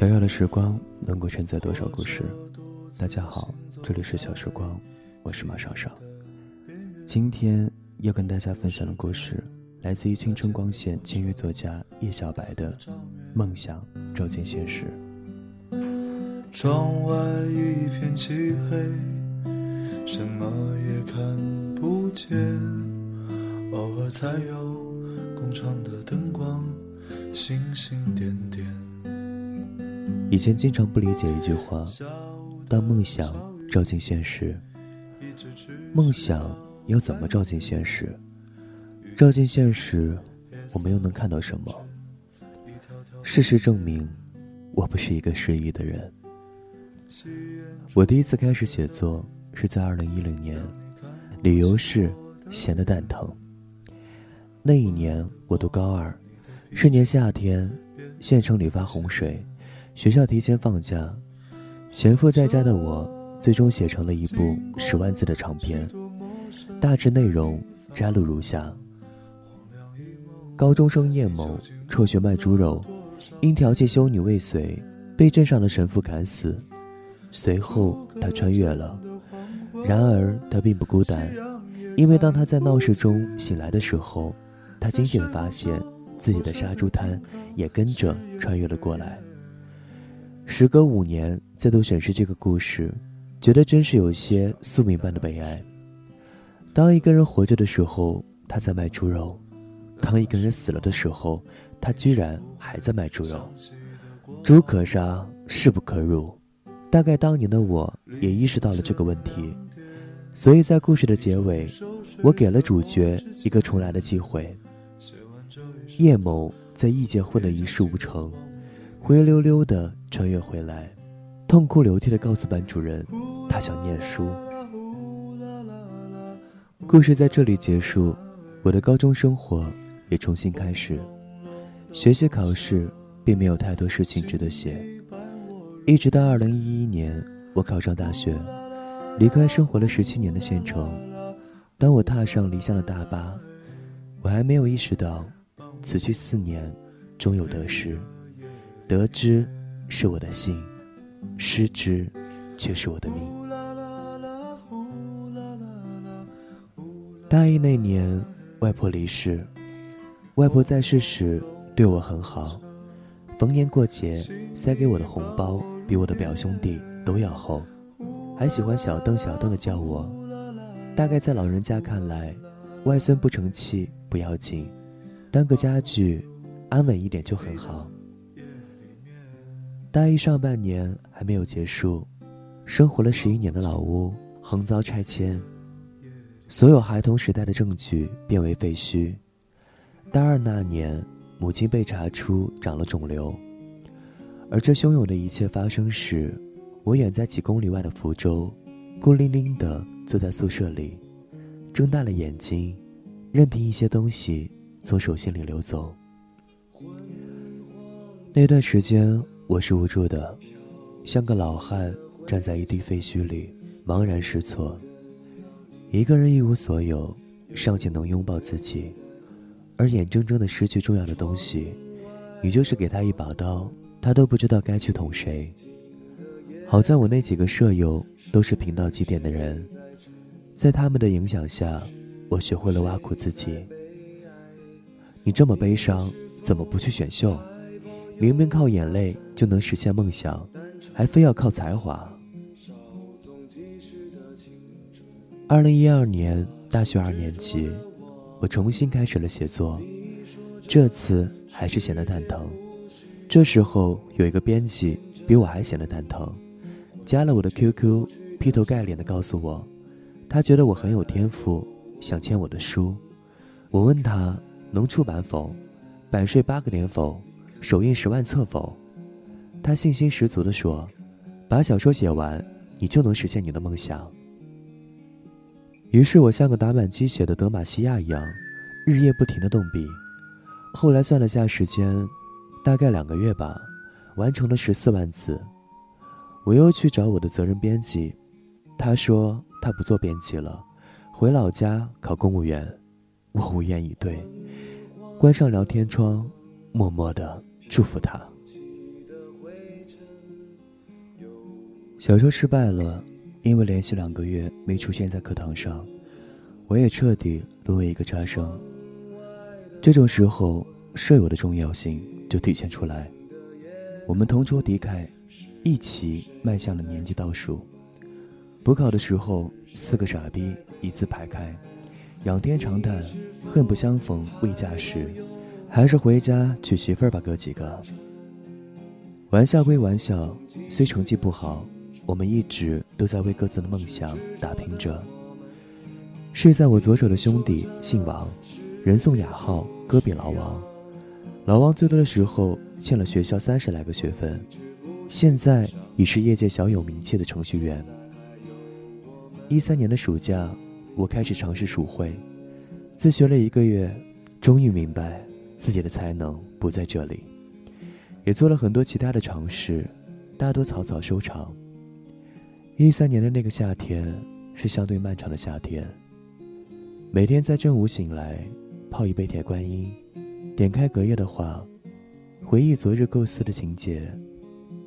小小的时光能够承载多少故事？大家好，这里是小时光，我是马尚尚。今天要跟大家分享的故事，来自于青春光线签约作家叶小白的《梦想照进现实》。窗外一片漆黑，什么也看不见，偶尔才有工厂的灯光，星星点点。以前经常不理解一句话：当梦想照进现实，梦想要怎么照进现实？照进现实，我们又能看到什么？事实证明，我不是一个失意的人。我第一次开始写作是在二零一零年，理由是闲得蛋疼。那一年我读高二，是年夏天，县城里发洪水。学校提前放假，闲赋在家的我，最终写成了一部十万字的长篇。大致内容摘录如下：高中生叶某辍学卖猪肉，因调戏修女未遂，被镇上的神父砍死。随后他穿越了，然而他并不孤单，因为当他在闹市中醒来的时候，他惊险地发现自己的杀猪摊也跟着穿越了过来。时隔五年，再度审视这个故事，觉得真是有些宿命般的悲哀。当一个人活着的时候，他在卖猪肉；当一个人死了的时候，他居然还在卖猪肉。猪可杀，势不可辱。大概当年的我也意识到了这个问题，所以在故事的结尾，我给了主角一个重来的机会。叶某在异界混得一事无成。灰溜溜的穿越回来，痛哭流涕的告诉班主任，他想念书。故事在这里结束，我的高中生活也重新开始。学习考试并没有太多事情值得写，一直到二零一一年，我考上大学，离开生活了十七年的县城。当我踏上离乡的大巴，我还没有意识到，此去四年，终有得失。得知是我的幸，失之却是我的命。大一那年，外婆离世。外婆在世时对我很好，逢年过节塞给我的红包比我的表兄弟都要厚，还喜欢小邓小邓的叫我。大概在老人家看来，外孙不成器不要紧，当个家具，安稳一点就很好。大一上半年还没有结束，生活了十一年的老屋横遭拆迁，所有孩童时代的证据变为废墟。大二那年，母亲被查出长了肿瘤，而这汹涌的一切发生时，我远在几公里外的福州，孤零零地坐在宿舍里，睁大了眼睛，任凭一些东西从手心里流走。那段时间。我是无助的，像个老汉站在一地废墟里，茫然失措。一个人一无所有，尚且能拥抱自己，而眼睁睁的失去重要的东西，你就是给他一把刀，他都不知道该去捅谁。好在我那几个舍友都是贫到极点的人，在他们的影响下，我学会了挖苦自己。你这么悲伤，怎么不去选秀？明明靠眼泪就能实现梦想，还非要靠才华。二零一二年大学二年级，我重新开始了写作，这次还是显得蛋疼。这时候有一个编辑比我还显得蛋疼，加了我的 QQ，劈头盖脸的告诉我，他觉得我很有天赋，想签我的书。我问他能出版否？版税八个点否？首印十万册否？他信心十足地说：“把小说写完，你就能实现你的梦想。”于是我像个打满鸡血的德玛西亚一样，日夜不停地动笔。后来算了下时间，大概两个月吧，完成了十四万字。我又去找我的责任编辑，他说他不做编辑了，回老家考公务员。我无言以对，关上聊天窗，默默的。祝福他。小说失败了，因为连续两个月没出现在课堂上，我也彻底沦为一个差生。这种时候，舍友的重要性就体现出来。我们同仇敌忾，一起迈向了年级倒数。补考的时候，四个傻逼一字排开，仰天长叹：“恨不相逢未嫁时，还是回家娶媳妇儿吧，哥几个。”玩笑归玩笑，虽成绩不好。我们一直都在为各自的梦想打拼着。睡在我左手的兄弟姓王，人送雅号“戈壁老王”。老王最多的时候欠了学校三十来个学分，现在已是业界小有名气的程序员。一三年的暑假，我开始尝试数会，自学了一个月，终于明白自己的才能不在这里，也做了很多其他的尝试，大多草草收场。一三年的那个夏天是相对漫长的夏天。每天在正午醒来，泡一杯铁观音，点开隔夜的话，回忆昨日构思的情节。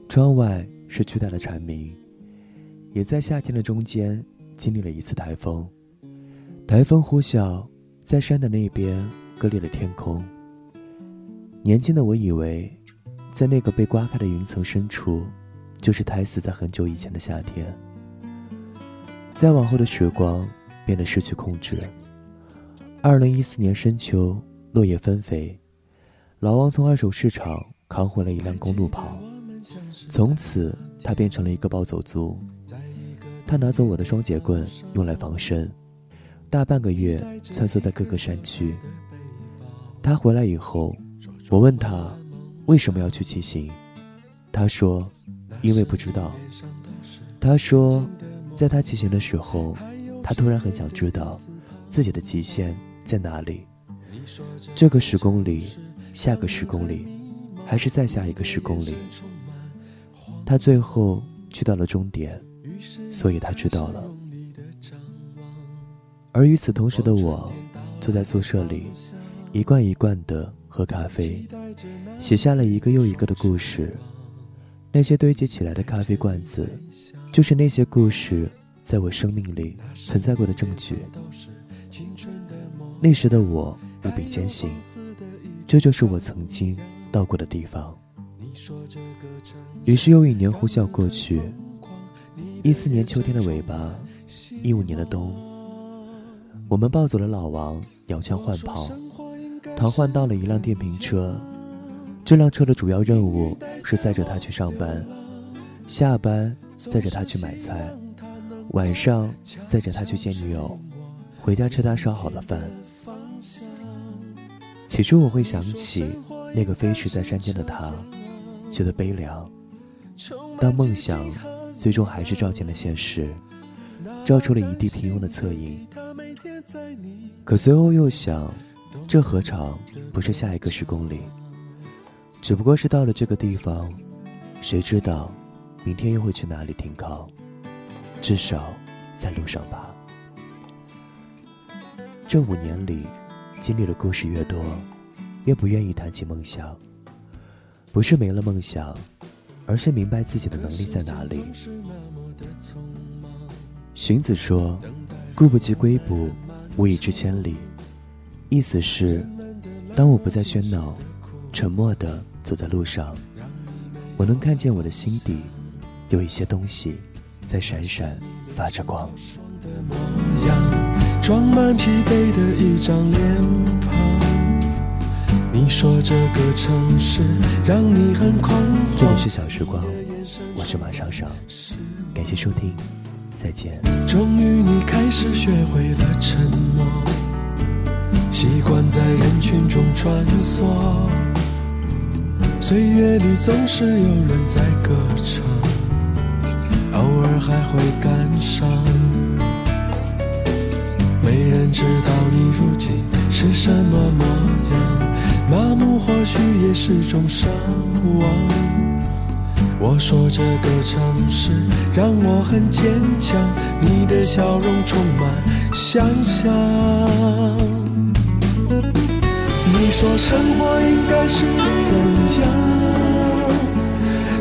窗外是巨大的蝉鸣，也在夏天的中间经历了一次台风。台风呼啸，在山的那边割裂了天空。年轻的我以为，在那个被刮开的云层深处。就是胎死在很久以前的夏天。再往后的时光变得失去控制。二零一四年深秋，落叶纷飞，老王从二手市场扛回了一辆公路跑，从此他变成了一个暴走族。他拿走我的双节棍用来防身，大半个月穿梭在各个山区。他回来以后，我问他为什么要去骑行，他说。因为不知道，他说，在他骑行的时候，他突然很想知道自己的极限在哪里。这个十公里，下个十公里，还是再下一个十公里？他最后去到了终点，所以他知道了。而与此同时的我，坐在宿舍里，一罐一罐的喝咖啡，写下了一个又一个的故事。那些堆积起来的咖啡罐子，就是那些故事在我生命里存在过的证据。那时的我无比坚信，这就是我曾经到过的地方。于是又一年呼啸过去，一四年秋天的尾巴，一五年的冬，我们抱走了老王，摇枪换炮，逃换到了一辆电瓶车。这辆车的主要任务是载着他去上班，下班载着他去买菜，晚上载着他去见女友，回家吃他烧好的饭。起初我会想起那个飞驰在山间的他，觉得悲凉。当梦想最终还是照进了现实，照出了一地平庸的侧影。可随后又想，这何尝不是下一个十公里？只不过是到了这个地方，谁知道明天又会去哪里停靠？至少在路上吧。这五年里，经历的故事越多，越不愿意谈起梦想。不是没了梦想，而是明白自己的能力在哪里。荀子说：“故不及归卜，无以至千里。”意思是，当我不再喧闹，沉默的。走在路上，我能看见我的心底有一些东西在闪闪发着光。装满疲惫的一张脸庞。你说这个城市让你很狂这里是小时光，我是马上上，感谢收听，再见。终于你开始学会了沉默，习惯在人群中穿梭。岁月里总是有人在歌唱，偶尔还会感伤。没人知道你如今是什么模样，麻木或许也是种奢望。我说这个城市让我很坚强，你的笑容充满想象。说生活应该是怎样？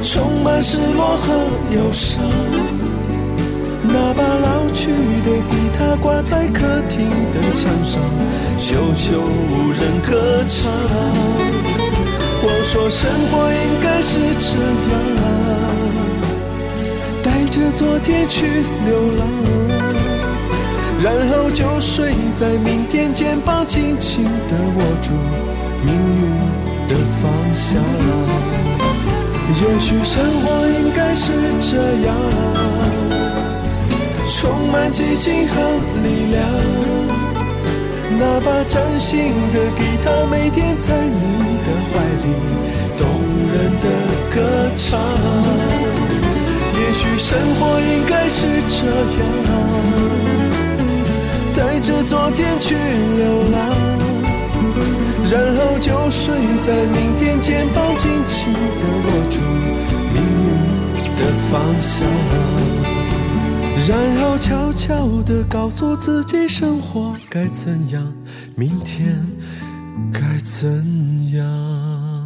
充满失落和忧伤。那把老去的吉他挂在客厅的墙上，久久无人歌唱。我说生活应该是这样，带着昨天去流浪。然后就睡在明天，肩膀紧紧地握住命运的方向。也许生活应该是这样，充满激情和力量。那把崭新的吉他，每天在你的怀里动人的歌唱。也许生活应该是这样。着昨天去流浪，然后就睡在明天，肩膀紧紧地握住命运的方向，然后悄悄地告诉自己，生活该怎样，明天该怎样。